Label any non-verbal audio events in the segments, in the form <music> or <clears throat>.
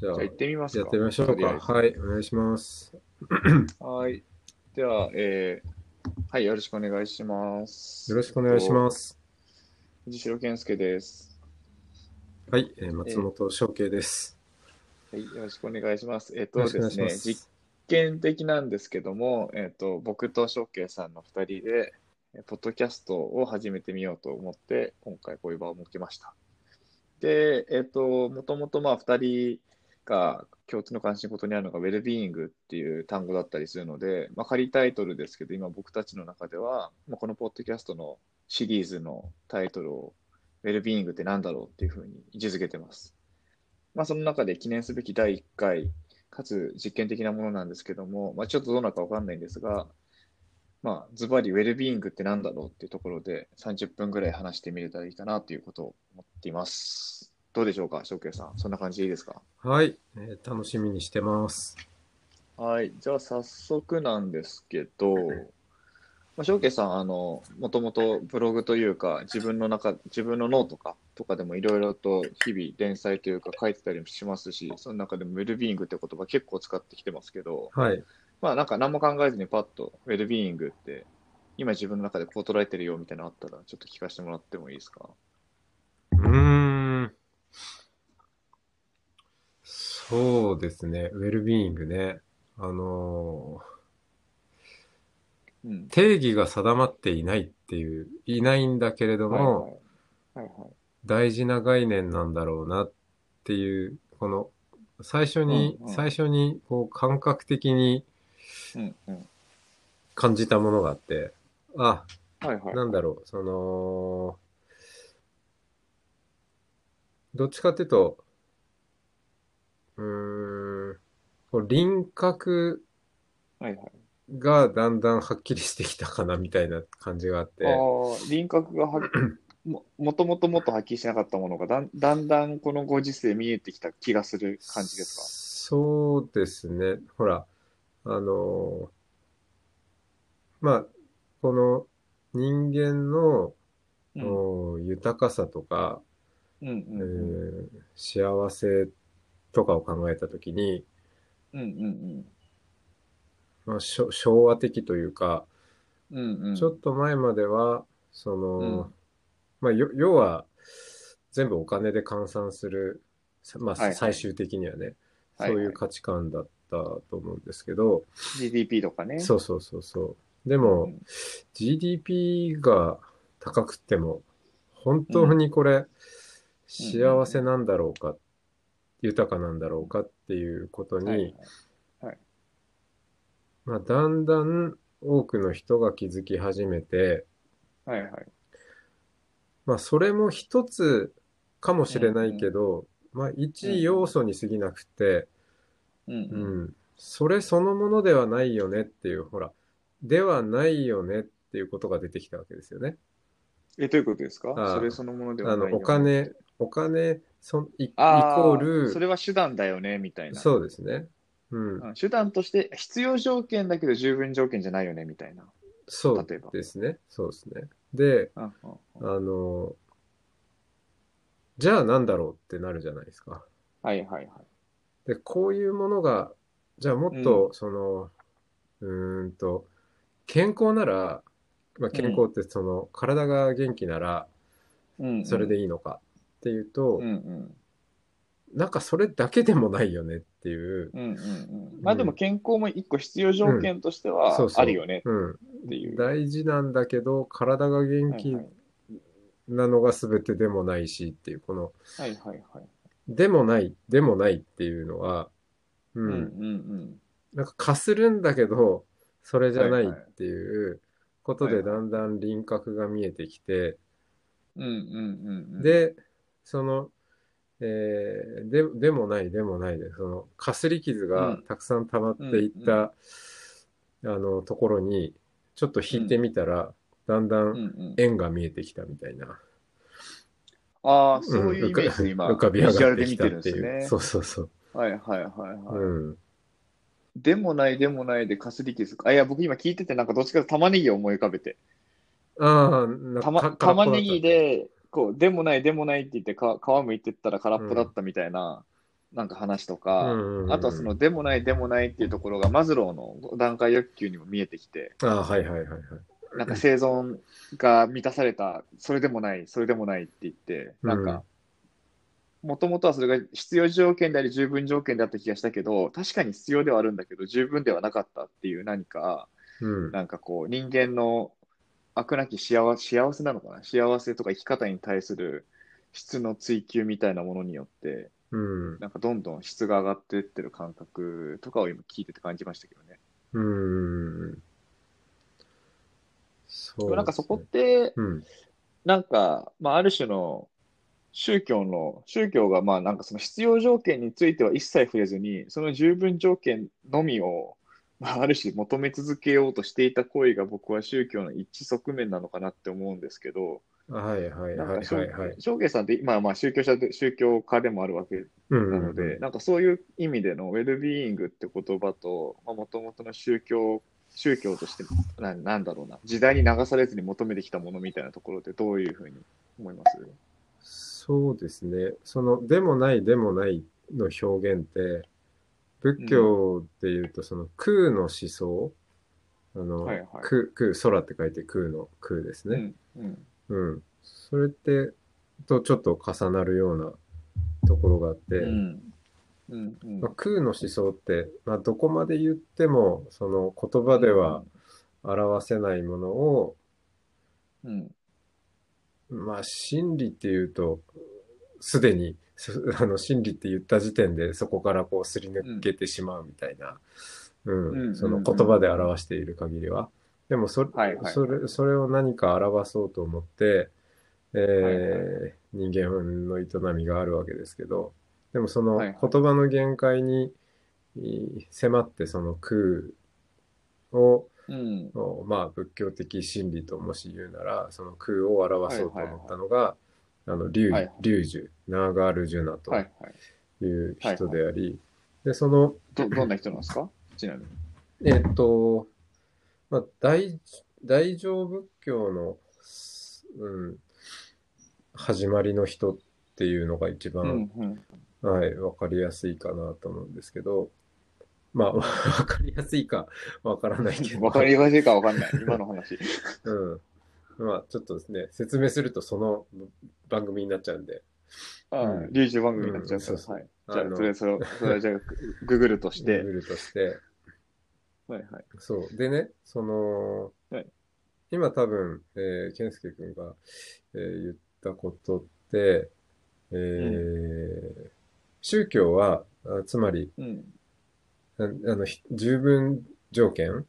じゃあ行ってみますか。やってみましょうか。はい、お願いします。<clears throat> はい。では、えー、はい、よろしくお願いします。よろしくお願いします。す。藤代健介です。はい、えー松本証券です。はい、よろしくお願いします。えっ、よとですね、実験的なんですけども、えっ、と、僕と翔慶さんの二人で、えーポッドキャストを始めてみようと思って、今回こういう場を設けました。で、えっ、と、もともとまあ二人が共通の関心事にあるのが、ウェルビーイングっていう単語だったりするので、まあ、仮タイトルですけど、今僕たちの中では、まあ、このポッドキャストのシリーズのタイトルを、ウェルビーイングって何だろうっていうふうに位置づけてます。まあ、その中で記念すべき第1回、かつ実験的なものなんですけども、まあ、ちょっとどうなるかわかんないんですが、まあ、ズバリウェルビーイングって何だろうっていうところで30分ぐらい話してみれたらいいかなということを思っています。どうでしょうか、翔慶さん。そんな感じでいいですか？はい、えー楽しみにしてます。はい。じゃあ、早速なんですけど、まあ、翔慶さん、あの、もともとブログというか、自分の中、自分のノートか、とかでもいろいろと日々連載というか書いてたりもしますし、その中でもウェルビーイングって言葉結構使ってきてますけど、はい、まあなんか何も考えずにパッとウェルビーイングって、今自分の中でこう捉えてるよみたいなのあったら、ちょっと聞かせてもらってもいいですかうーん。そうですね、ウェルビーイングね。あのうんー。定義が定まっていないっていう、いないんだけれども、はいはい。はいはい。大事な概念なんだろうなっていう、この、最初に、うんうん最初に、こう、感覚的に。感じたものがあって、あ、はいはい。なんだろう、その、どっちかっていうと、うーん、こう輪郭はいはい。がだんだんはっきりしてきたかなみたいな感じがあって、ああ、輪郭がはっ <clears throat> も、もともともっとはっきりしなかったものがだん、だんだんこのご時世見えてきた気がする感じですか？そうですね。ほら、あの、まあ、この人間の、うん。お豊かさとか、うんえうんー幸せとかを考えたときに、うん。うんうんまあ、しょ昭和的というか、うん。うんうん。ちょっと前までは、その、うんまあ、よ要は、全部お金で換算する、さまあ、はいはい最終的にはね、はいはいそういう価値観だったと思うんですけど、GDP とかね。そうそうそうそう。でうも、ん GDP が高くっても、本当にこれ、幸せなんだろうか、豊かなんだろうかっていうことに、はいまあ、だんだん多くの人が気づき始めて、はいはい。まあ、それも一つかもしれないけど、まあ、一要素に過ぎなくて、うんううん。ん、それそのものではないよねっていう、ほら、ではないよねっていうことが出てきたわけですよね。え、どういうことですか？ああ。それそのものではあの、ないよねお金、お金、そん、いイコール、それは手段だよね、みたいな。そうですね。うん。うん手段として必要条件だけど十分条件じゃないよね、みたいな。そうですね。そうですね。で、あの、じゃあなんだろうってなるじゃないですか。はいはいはい。で、こういうものが、じゃあもっと、その、うーんと、健康なら、まあ、健康ってその、体が元気なら、それでいいのかっていうとうん、うんなんかそれだけでもないよねっていう、うんうんうん。まあでも健康も一個必要条件としてはあるよねうん、っていう。大事なんだけど、体が元気なのが全てでもないしっていう、この、はいはいはい。でもない、でもないっていうのは、う、うんんうんなんかかするんだけど、それじゃないっていうことでだんだん輪郭が見えてきて、うん。うんうんうんうん。、で、そのえーで、でもない、でもないで、その、かすり傷がたくさん溜まっていった、あの、ところに、ちょっと引いてみたら、だんだうんんうん。円が見えてきたみたいな。ああ、そういうイメージで今、浮かび上がってきたっていう。ですね。そうそうそう。はいはいはいはい。うん。でもない、でもないでかすり傷か。あ、いや、僕今聞いてて、なんかどっちかと玉ねぎを思い浮かべて。ああ、玉ねぎ、で、こう、でもない、でもないって言ってか、皮むいてったら空っぽだったみたいな、なんか話とか、うんうんうんあとはその、でもない、でもないっていうところが、マズローの段階欲求にも見えてきて、ああ、はいはいはいはい。なんか生存が満たされた、それでもない、それでもないって言って、なんか、もともとはそれが必要条件であり十分条件であった気がしたけど、確かに必要ではあるんだけど、十分ではなかったっていう何か、うん。なんかこう、人間の悪なき幸せ、幸せなのかな？幸せとか生き方に対する質の追求みたいなものによって、うん。なんかどんどん質が上がっていってる感覚とかを今聞いてて感じましたけどね。うん。そう、でもなんかそこって、うん。なんか、まあ、ある種の宗教の、宗教がまあなんかその必要条件については一切触れずに、その十分条件のみを、まあ、ある種求め続けようとしていた行為が僕は宗教の一致側面なのかなって思うんですけど、はいはいはいはいはい。翔慶さんって今はまあ宗教者で、宗教家でもあるわけうんなので、なんかそういう意味でのウェルビーイングって言葉と、もともとの宗教、宗教としてな、なんだろうな、時代に流されずに求めてきたものみたいなところってどういうふうに思います？そうですね。その、でもない、でもないの表現って、仏教で言うと、その空の思想、あの、はいはい空、空、空って書いて空の空ですね。うん。うん。うん。それって、とちょっと重なるようなところがあって、うん。うん。うんまあ、空の思想って、まあ、どこまで言っても、その言葉では表せないものを、うん。まあ、真理っていうと、すでに、す <laughs> あの、真理って言った時点で、そこからこう、すり抜けてしまうみたいな、うん、うんその言葉で表している限りは。でも、それ、はいはい。それ、それを何か表そうと思って、えーはいは人間の営みがあるわけですけど、でもそのはいはい。言葉の限界にい迫ってその空を、うん。をまあ仏教的真理ともし言うなら、その空を表そうと思ったのが、あの、龍はいはい、龍樹、ナーガールジュナとはいはい。いう人であり、で、その、ど、どんな人なんですか？<laughs> ちなみに。えっと、まあ、大、大乗仏教の、うん、始まりの人っていうのが一う番、ん。うん。はい、わかりやすいかなと思うんですけど、まあ、<laughs> わかりやすいかわからないけど。わかりやすいかわかんない。今の話。<laughs> うん。まあ、ちょっとですね、説明するとその番組になっちゃうんで。ああうん、流暢番組になっちゃうんそうそうはい。じゃあ、それ、それ、それはじゃあ、ググるとして。グルとして。はいはい。そう。でね、その、はい今多分、えー、健介君が、えー言ったことって、えー宗教は、あつまり、うん。ああの、ひ十分条件？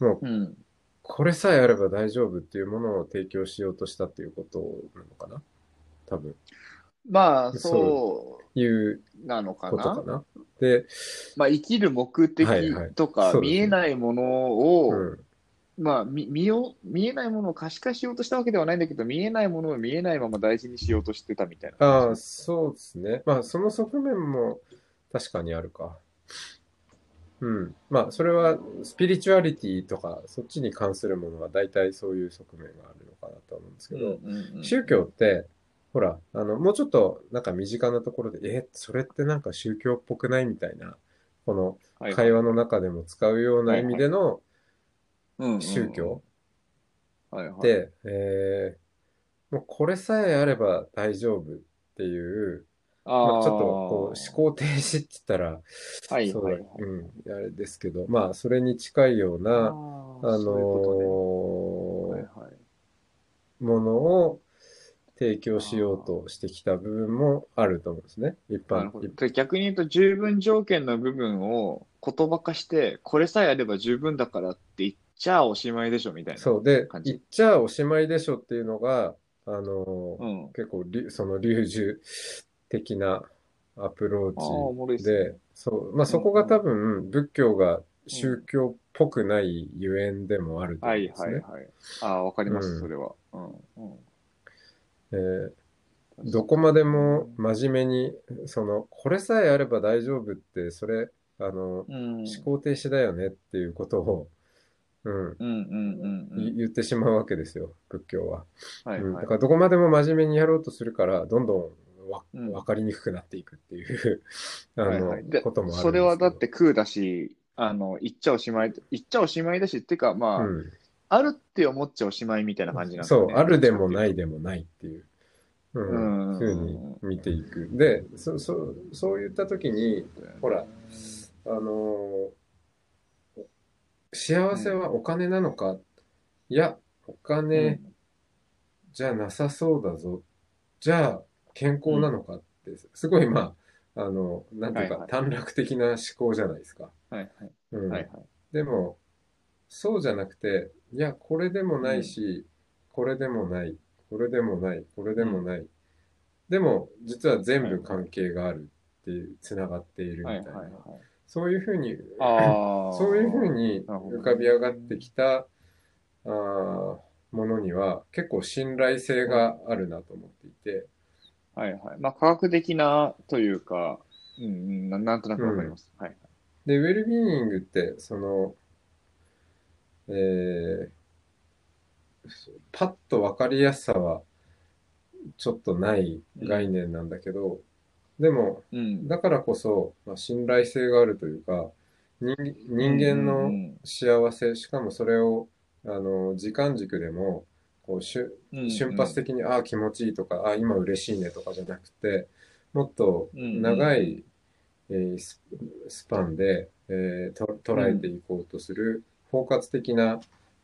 もう、うん。これさえあれば大丈夫っていうものを提供しようとしたっていうことなのかな？多分。まあ、そそういうなのかな？かな？で、まあ、生きる目的はいはいとか、そうですね見えないものを、うん。まあ、見、見よう、見えないものを可視化しようとしたわけではないんだけど、見えないものを見えないまま大事にしようとしてたみたいな。ああ、そうですね。まあ、その側面も確かにあるか。うん。まあ、それはスピリチュアリティとか、そっちに関するものは大体そういう側面があるのかなと思うんですけど、うんうんうん宗教って、ほら、あの、もうちょっとなんか身近なところで、え、それってなんか宗教っぽくないみたいな、このはい会話の中でも使うような意味での宗教。で、えーもうこれさえあれば大丈夫っていう、まあ、ちょっとこう思考停止って言ったら、そうだはいはいはい。うん、あれですけど、まあ、それに近いような、ああーのそういうことねーはいはいものを提供しようとしてきた部分もあると思うんですね。一般逆に言うと、十分条件の部分を言葉化して、これさえあれば十分だからって言っちゃおしまいでしょみたいな。そうで、言っちゃおしまいでしょっていうのが、あのーうん。結構り、その、流樹的なアプロああ、おーもろいっチで、すね。そう、まあそこが多分仏教が宗教っぽくないゆえんでもあるとはい思うんですね。はいはい。ああ、わかりまうんす、それは。うん。うんえーどこまでも真面目に、その、これさえあれば大丈夫って、それ、あの、うん。思考停止だよねっていうことを、うん、うんうんうんうん。い言ってしまうわけですよ、仏教は。うん、はいはいだか。らどこまでも真面目にやろうとするから、どんどんわ、うん分かりにくくなっていくっていう、<laughs> あの、はいはいでこともある。それはだって空だし、あの、言っちゃおしまい、言っちゃおしまいだし、ってか、まあ、うん、あるって思っちゃおしまいみたいな感じなんでね。そう、あるでもないでもないっていう、うん、うんふうに見ていく。で、そ、そ、そういったときに、ほら、あのー幸せはお金なのか、いや、おう金んじゃなさそうだぞ。じゃあ、健康なのかって、すごい、まあ、あの、なんていうか、短絡的な思考じゃないですか。はいはい。でも、そうじゃなくて、いや、これでもないし、これでもない、これでもない、これでもない。でも、実は全部関係があるっていう、つながっているみたいな。そういうふうに。<laughs> そういうふうに浮かび上がってきた、あーものには結構信頼性があるなと思っていて、はいはい。まあ、科学的なというか、うんうん、ななんとなくわかります。はい。で、ウェルビーイングって、その、えー、パッとわかりやすさはちょっとない概念なんだけど、でも、うん。だからこそ、まあ、信頼性があるというか、人人間うのん幸せ、しかもそれを、あの、時間軸でも、こう、しゅうん瞬発的に、ああ、気持ちいいとか、ああ、今嬉しいねとかじゃなくて、もっとうん長い、えーススパンで、えーと捉えていこうとする包括的な、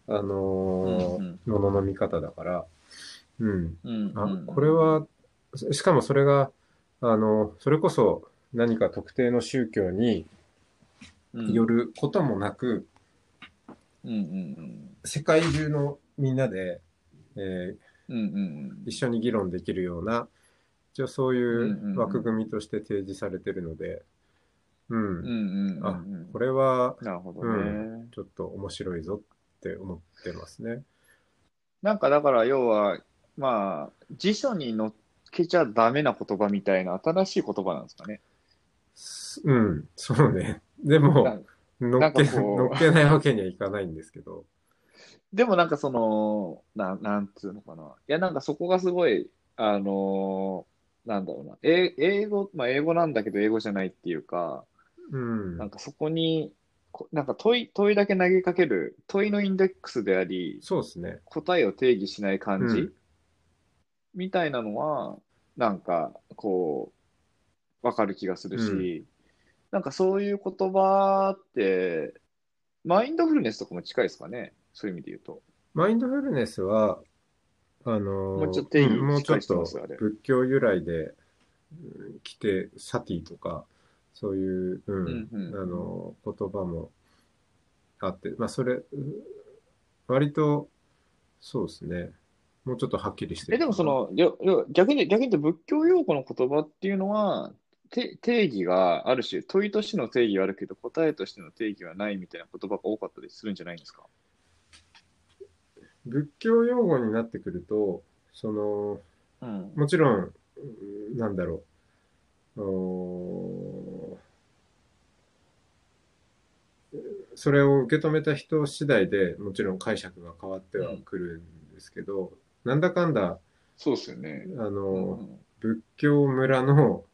あのーものの見方だから、うん。うんあ、これは、ししかもそれが、あの、それこそ何か特定の宗教による。ることもなく、世界中のみんなで、えーうん。うんうん一緒に議論できるような、一応そういんう枠組みとして提示されてるので、うん。うん。うん。あ、これはなるほどうね。ちょっと面白いぞって思ってますね。なんかだから要は、まあ、辞書に載っけちゃダメな言葉みたいな新しい言葉なんですかね。すうん、そうね。でも、乗っけないわけにはいかないんですけど。でもなんかその、ななんつうのかな。いや、なんかそこがすごい、あのーなんだろうな。え英語、まあ英語なんだけど英語じゃないっていうか、うん。なんかそこに、こなんか問い、問いだけ投げかける、問いのインデックスであり、そうですね。答えを定義しない感じ、うんみたいなのは、なんか、こう、わかる気がするし、なんかそういう言葉って、マインドフルネスとかも近いですかね。そういう意味で言うと。マインドフルネスは、あのーもうちょっともうちょっと仏教由来でうん来て、サティとか、そういう、うん、うんうんあのー言葉もあって、まあそれ、うん割と、そうですね。もうちょっとはっきりしてえ、るでもその、よよ逆に、逆に言うと仏教用語の言葉っていうのは、て定義がある種、問いとしての定義はあるけど、答えとしての定義はないみたいな言葉が多かったりするんじゃないんですか？仏教用語になってくると、その、うん。もちろん、うんなんだろう。それを受け止めた人次第でもちろん解釈が変わってはくるんですけど、なんだかんだ、そうですよね。あうの、ん仏教村の、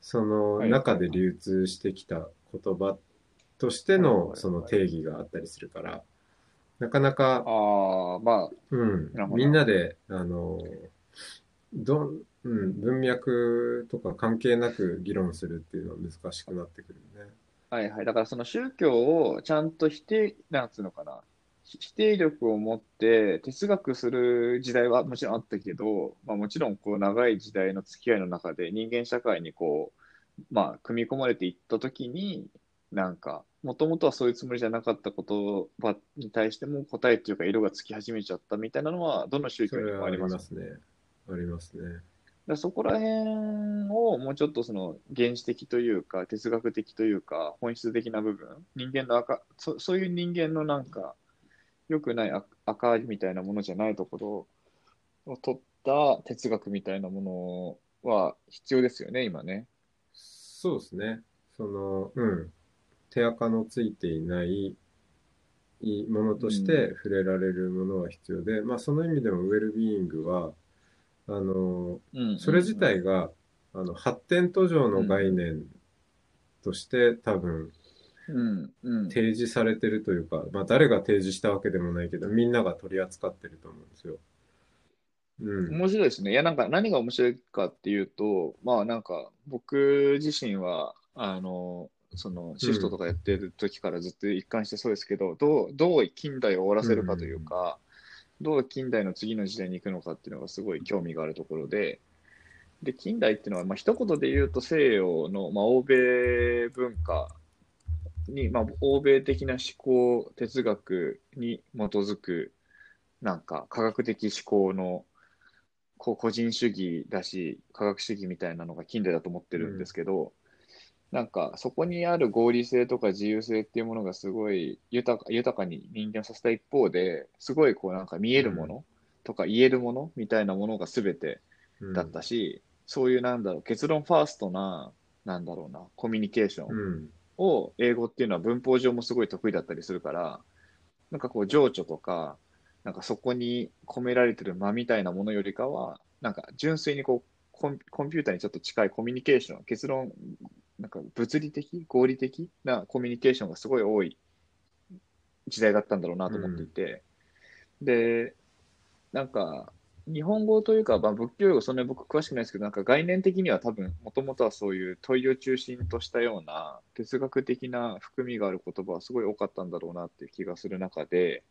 そのはい中で流通してきた言葉としてのはいその定義があったりするから、なかなか、ああ、まあ、うんみんなで、あの、どん、うん、文脈とか関係なく議論するっていうのは難しくなってくるね。はいはい。だからその宗教をちゃんと否定、なんつうのかな。ひ否定力を持って哲学する時代はもちろんあったけど、まあもちろんこう長い時代の付き合いの中で人間社会にこう、まあ組み込まれていったときに、なんか、もともとはそういうつもりじゃなかった言葉に対しても答えっていうか色がつき始めちゃったみたいなのは、どの宗そ教にもあります。ね。ありますね。だそこら辺をもうちょっとその原始的というか、哲学的というか、本質的な部分、人間の赤そ、そういう人間のなんか、良くない赤赤みたいなものじゃないところを取った哲学みたいなものは必要ですよね、今ね。そうですね。その、うん。手垢のついていないものとして触れられるものは必要で、まあその意味でもウェルビーイングは、あの、うんそれ自体が、あの、発展途上の概念として多分うんうん提示されてるというか、まあ誰が提示したわけでもないけど、みんなが取り扱ってると思うんですよ。うん。面白いですね。いや、なんか何が面白いかっていうと、まあなんか僕自身は、あの、そのシフトとかやってる時からずっと一貫してそうですけど、どう、どう近代を終わらせるかというか、どう近代の次の時代に行くのかっていうのがすごい興味があるところで、で、近代っていうのは、まあ一言で言うと西洋の、まあ欧米文化に、まあ欧米的な思考、哲学に基づく、なんか科学的思考のこう個人主義だし、科学主義みたいなのが近代だと思ってるんですけど、なんかそこにある合理性とか自由性っていうものがすごい豊か豊かに人間をさせた一方で、すごいこうなんか見えるものとか言えるものみたいなものが全てうんだったし、そういうなんだろう、結論ファーストな、なんだろうな、コミュニケーションうん。を英語っていうのは文法上もすごい得意だったりするから、なんかこう情緒とか、なんかそこに込められてる間みたいなものよりかは、なんか純粋にこうコンピューターにちょっと近いコミュニケーション、結論、なんか物理的、合理的なコミュニケーションがすごい多い時代だったんだろうなと思っていて、で、なんか日本語というか、まあ、仏教用語そんなに僕詳しくないですけど、なんか概念的には多分、もともとはそういう問いを中心としたような哲学的な含みがある言葉はすごい多かったんだろうなっていう気がする中で、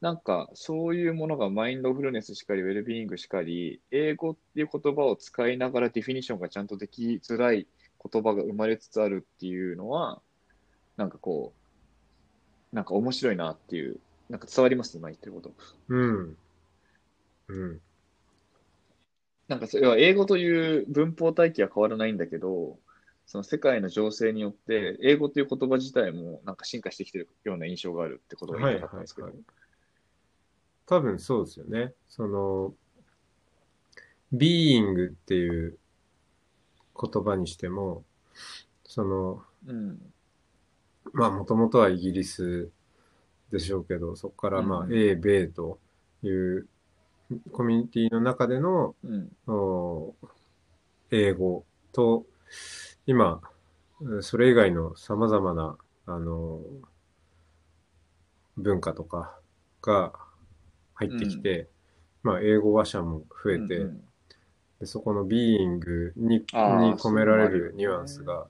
なんかそういうものがマインドフルネスしかり、ウェルビーイングしかり、英語っていう言葉を使いながらディフィニションがちゃんとできづらい言葉が生まれつつあるっていうのは、なんかこう、なんか面白いなっていう、なんか伝わります今言ってること。うん。うん。なんかそれは英語という文法体系は変わらないんだけど、その世界の情勢によって、英語という言葉自体もなんか進化してきてるような印象があるってことが言いたかったんですけど。はいはい多分そうですよね。その、ビーイングっていう言葉にしても、その、うん。まあもともとはイギリスでしょうけど、そこからまあうん A、米というコミュニティの中でのうん。お英語と、今、うんそれ以外の様々な、あの、文化とかが入ってきて、まあ、英語話者も増えて、うんうんでそこのビーイングにに込められるニュアンスが、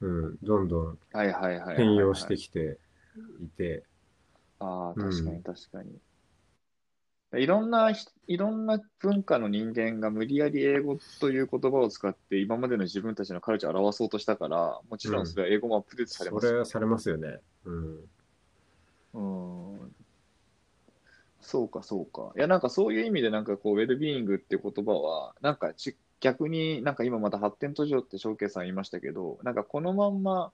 うん、どんどんはいはいはいはいはい。変容してきていて、ああ、うん確かに確かに。いろんなひ、いろんな文化の人間が無理やり英語という言葉を使って今までの自分たちのカルチャーを表そうとしたから、もちろんそれは英語もアップデートされますよねそれはされますよね。うん。うんそうか、そうか。いや、なんかそういう意味で、なんかこう、ウェルビーイングっていう言葉は、なんかち逆になんか今また発展途上って翔慶さん言いましたけど、なんかこのまんま、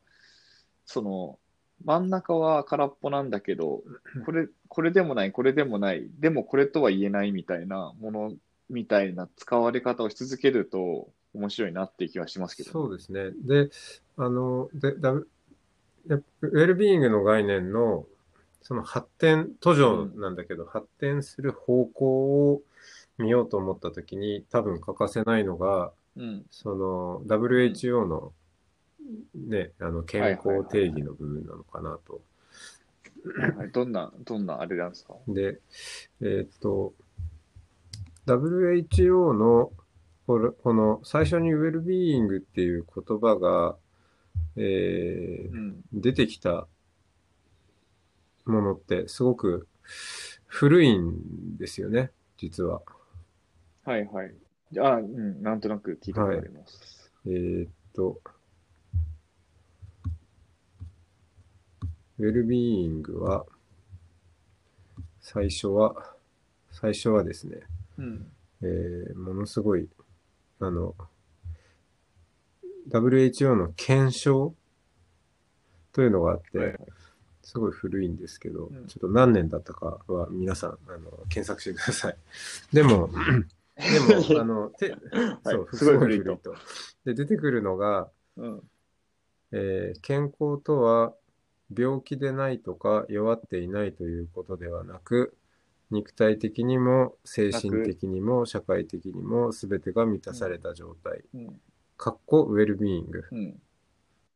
その、真ん中は空っぽなんだけど、これ、これでもない、これでもない、でもこれとは言えないみたいなものみたいな使われ方をし続けると面白いなっていう気はしますけど、そうですね。で、あの、で、だウェルビーイングの概念の、その発展、途上なんだけど、発展する方向を見ようと思ったときに、多分欠かせないのが、うん。その WHO のね、あの健康定義の部分なのかなと。どんな、どんなあれなんですか？で、えーっと、WHO のこれこの最初にウェルビーイングっていう言葉が、えーうん。出てきたものってすごく古いんですよね、実は。はいはい。ああ、うん、なんとなく聞いたことあります。えーっと、ウェルビーイングは、最初は、最初はですね、うん。えーものすごいあの、WHO の検証というのがあって、はいはいすごい古いんですけど、うんちょっと何年だったかは皆さん、あの、検索してください。<laughs> でも、<laughs> でも、あの、てそう、すごい古いとと。で、出てくるのが、うん。えー健康とは病気でないとか弱っていないということではなく、肉体的にも精神的にも社会的にも全てが満たされた状態、うん。かっこウェルビーイング、うん。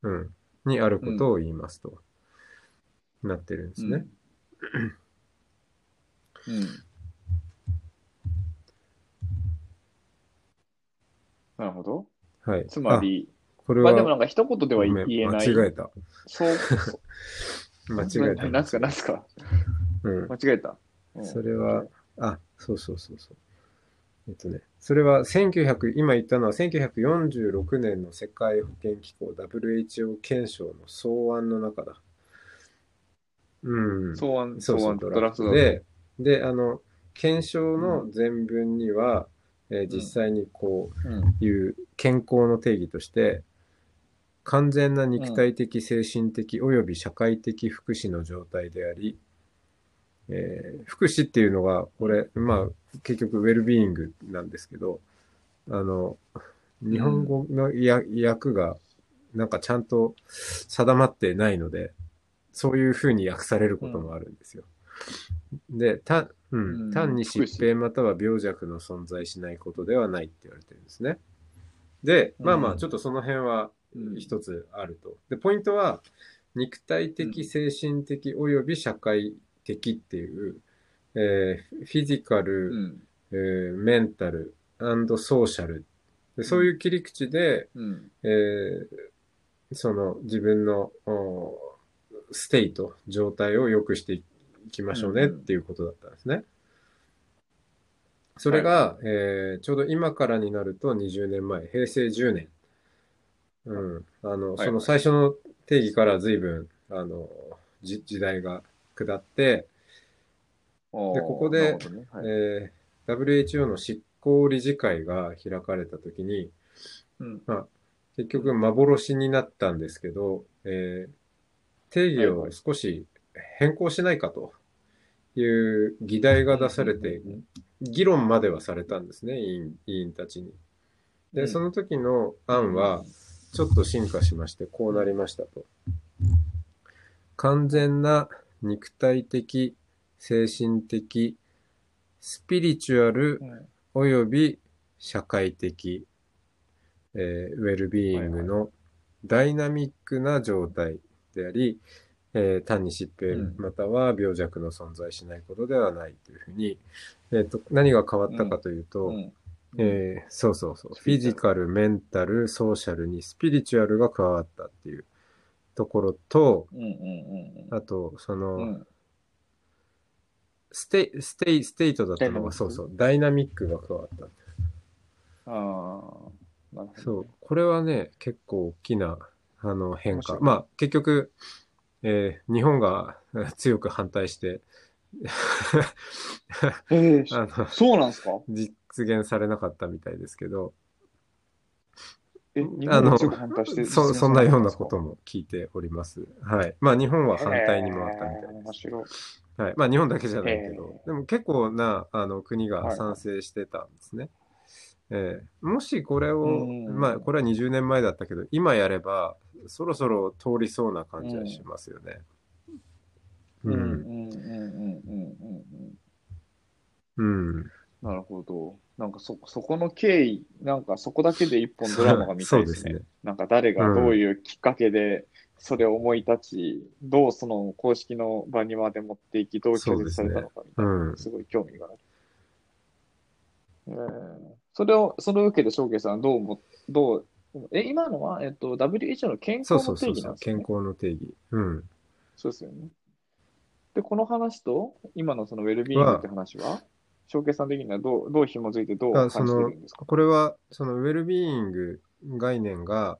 うん、にあることを言いますと、なってるんですね。うん。なるほど。はい。つまり、あ、これは、まあでもなんか一言では言えない。間違えた。そう。<laughs> 間違えた。なんすか、なんすか？うん。間違えた。うんそれは、あ、そうそうそうそう。えっとね、それは1900、今言ったのは1946年の世界保健機構 WHO 憲章の草案の中だ。うん。草案、草案、ドラフト。で、で、あの、検証の前文には、えー実際にこうん。ういう健康の定義として、完全な肉体的、精神的及び社会的福祉の状態であり、えー福祉っていうのが、これ、まあ、結局、ウェルビーイングなんですけど、あの、日本語のや訳が、なんかちゃんと定まってないので、そういう風に訳されることもあるんですよ。で、た、ううんん、単に疾病または病弱の存在しないことではないって言われてるんですね。で、まあまあ、うんちょっとその辺はうん一つあると。で、ポイントは、肉体的、うん精神的及び社会的っていう、えーフィジカル、うん。えーメンタル、ソーシャル。でそういう切り口で、うん。えーその自分のおステイト、状態を良くしていきましょうねうんっていうことだったんですね。それが、えーちょうど今からになると20年前、平成10年。うん。あの、はいその最初の定義から随分、あの、じ時代が下って、ででここでねはいえー WHO の執行理事会が開かれたときに、うん結局幻になったんですけど、えー定義を少し変更しないかという議題が出されて、議論まではされたんですね、委員委員たちに。で、うんその時の案は、ちょっと進化しまして、こうなりましたと。完全な肉体的、精神的、スピリチュアルうんおよび社会的、えーウェルビーイングのダイナミックな状態であり、えー単に疾病うんまたは病弱の存在しないことではないというふうに、えーと何が変わったかというと、うんえーそうそうそう。フィジカル、メンタル、ソーシャルにスピリチュアルが加わったっていうところと、うんうんうんあと、その、うんうんステイ、ステイ、 state だったのが、そうそう、ダイナミックが加わった。ああ。そう。これはね、結構大きな、あの、変化。まあ、結局、えー日本がえー強く反対して、ええ <laughs> あの、そうなんですか？実現されなかったみたいですけど、え、日あの本が強く反対してそ、そんなようなこともも聞いております。はい。まあ、日本は反対にもあったみたいです。面白い。はい。まあ、日本だけじゃないけど、えでも結構な、あの、国がはい賛成してたんですね。えーもしこれを、うんまあ、これは20年前だったけど、今やれば、そろそろ通りそうな感じはしますよね。う。うんんうんうんうんうんうん。うん。なるほど。なんかそ、そこの経緯、なんかそこだけで一本ドラマが見たいですね。<laughs> すねなんか誰がどういうきっかけでそれを思い立ち、どうその公式の場にまで持っていき、どう拒絶されたのかみたいな、うんすごい興味がある。えーそれを、その受けで、翔慶さん、どうも、どう、え、今のは、えっと、WHO の健そう康の定そうそうそう。義なんですよね。健康の定義。うん。そうですよね。で、この話と、今のそのウェルビーイングって話は、翔慶さん的にはどう、どう紐づいてどうあそ感じてのるんですか？これは、そのウェルビーイング概念が、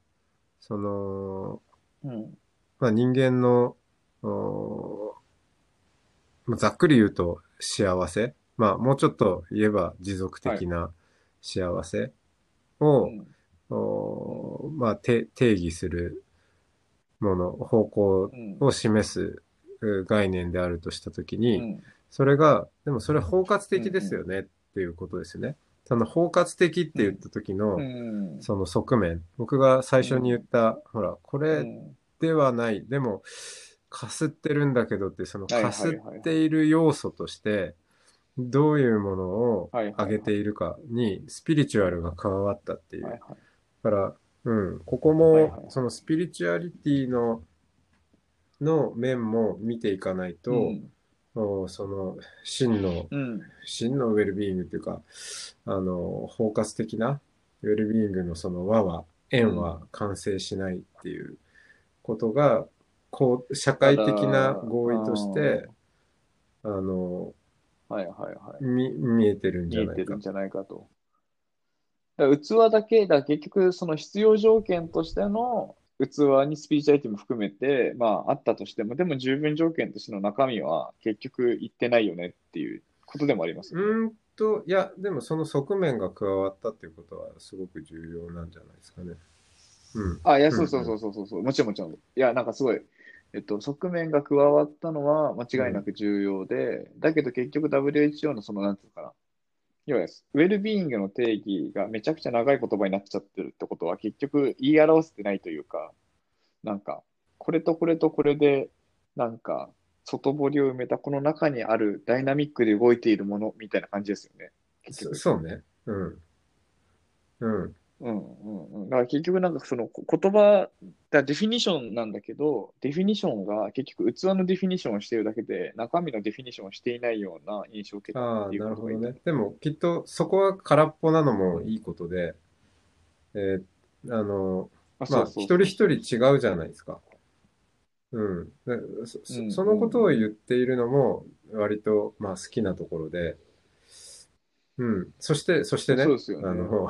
その、うん。まあ、人間の、おまあざっくり言うと幸せ。まあ、もうちょっと言えば持続的な幸せ。を、うんおまあ、て定義するもの、方向うん。を示すう概念であるとしたときに、うん。それが、でもそれ包括的ですよねっていうことですよね。その包括的って言った時の、うん。その側面、僕が最初に言った、ほら、こうれん。ではない、でも、かすってるんだけどって、そのかはいすっている要素として、どういうものをはいはいはい。挙げているかに、スピリチュアルが加わったっていう。から、うん、ここもそのスピリチュアリティの、の面も見ていかないと、うんおその、真の、うん真のウェルビーイングっていうか、あの、包括的なウェルビーイングのその和は、円は完成しないっていうことが、こう、社会的な合意として、あの、はいはいはい。み、見えてるんじゃないか見えてるん。じゃないかと。器だけ、だ結局その必要条件としての器にスピリチュアリティも含めて、まああったとしても、でも十分条件としての中身は結局いってないよねっていうことでもありますよね。うーんと、いや、でもその側面が加わったっていうことはすごく重要なんじゃないですかね。うん。あ、いや、うんそうそうそうそうそうそう、もちろんもちろん。いや、なんかすごい、えっと、側面が加わったのは間違いなく重要で、だけど結局 WHO のその、なんていうのかな、要は、ウェルビーイングの定義がめちゃくちゃ長い言葉になっちゃってるってことは、結局言い表せてないというか、なんか、これとこれとこれで、なんか、外堀を埋めたこの中にあるダイナミックで動いているものみたいな感じですよね。そ。そうね。うん。うん。うんうんうん。だから結局なんかそのこ言葉、だディフィニションなんだけど、ディフィニションが結局器のディフィニションをしているだけで、中身のディフィニションをしていないような印象を受けたああ、っていうなるほどことがいいね。でも、きっとそこは空っぽなのもいいことで、えーあの、あ、まあ、一人一人違うじゃないですか。うん。でそそのことを言っているのも、割と、まあ、好きなところで、うん。そして、そしてね、そうですよねあの、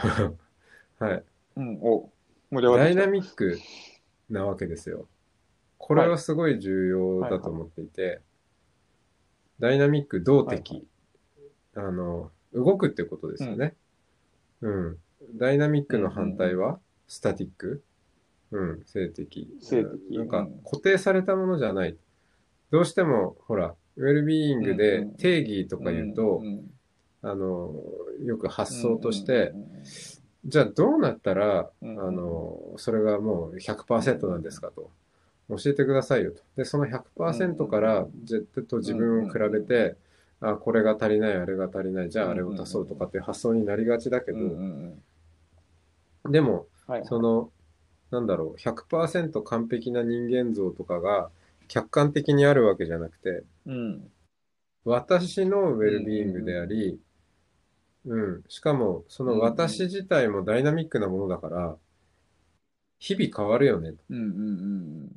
はい。うん、お、盛り上がダイナミックなわけですよ。これはすごい重要だと思っていて、ダイナミック、動的、あの、動くってことですよね。うん。ダイナミックの反対は、スタティック？うん、静的。静的。なんかうん。固定されたものじゃない。どうしても、ほら、ウェルビーイングうんでうん。定義とか言うとん、んあの、よく発想としてうん、うんじゃあどうなったら、うん。あの、それがもう100%なんですかと。教えてくださいよと。で、その100%から、じゃと自分を比べて、あ、これが足りない、あれが足りない、じゃああれを足そうとかっていう発想になりがちだけど、んでも、その、なんだろう、100%完璧な人間像とかが客観的にあるわけじゃなくて、うん。私のウェルビーイングであり、うん。しかも、その私自体もダイナミックなものだから、日々変わるよね。うんうんうん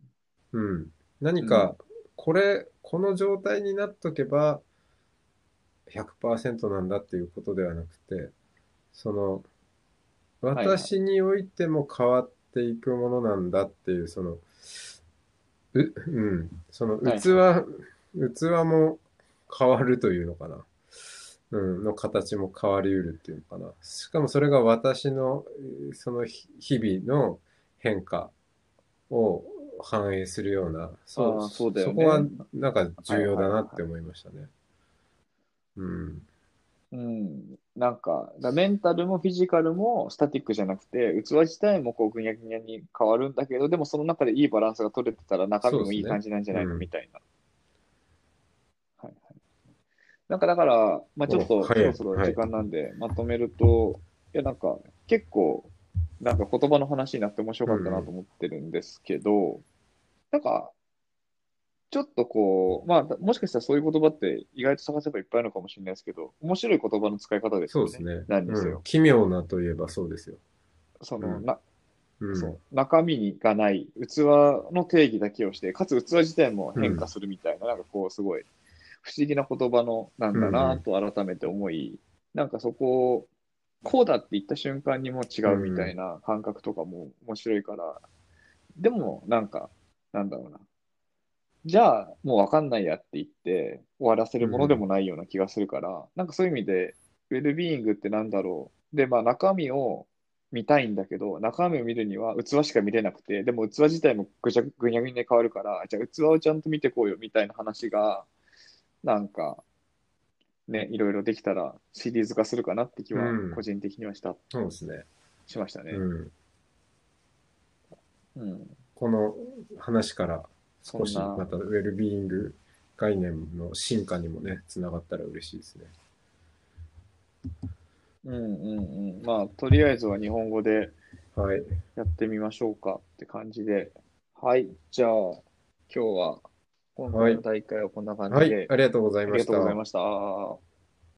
うん。何か、これ、この状態になっとけば、100%なんだっていうことではなくて、その、いはい私においても変わっていくものなんだっていう、その、う、うん。そのはい器、器も変わるというのかな。うん、の形も変わりうるっていうのかな。しかもそれが私の、えーその日日々の変化を反映するような、あーそうだよねそこはなんか重要だなって思いましたね。うん。うん、なんか、だメンタルもフィジカルもスタティックじゃなくて、器自体もこうぐにゃぐにゃに変わるんだけど、でもその中でいいバランスが取れてたら中身もいい感じなんじゃないの、みたいな。はいはい。なんかだから、まあちょっとそろそろ時間なんでまとめると、いやなんか結構、なんか言葉の話になって面白かったなと思ってるんですけど、なんか、ちょっとこう、まあ、もしかしたらそういう言葉って意外と探せばいっぱいあるのかもしれないですけど、面白い言葉の使い方ですよね。そうですね。何にせようん。奇妙なといえばそうですよ。その、うんな、うん。そう、中身がない、器の定義だけをして、かつ器自体も変化するみたいな、なんかこう、すごい不思議な言葉のなんだなと改めて思い、なんかそこを、こうだって言った瞬間にもう違うみたいな感覚とかも面白いから、でもなんか、なんだろうな。じゃあ、もうわかんないやって言って終わらせるものでもないような気がするから、なんかそういう意味で、ウェルビーイングってなんだろう。で、まあ中身を見たいんだけど、中身を見るには器しか見れなくて、でも器自体もぐちゃぐにゃぐにゃに変わるから、じゃあ器をちゃんと見てこうよみたいな話が、なんか、ね、いろいろできたらシリーズ化するかなって気はうん個人的にはした、そうですね。しましたね。うん。うん。この話から少しまたウェルビーイング概念の進化にもね、つながったら嬉しいですね。うんうんうん。まあ、とりあえずは日本語ではい。やってみましょうかって感じで。はい。じゃあ、今日は、今回の大会はこんな感じで、はい。ありがとうございありがました。とうございました。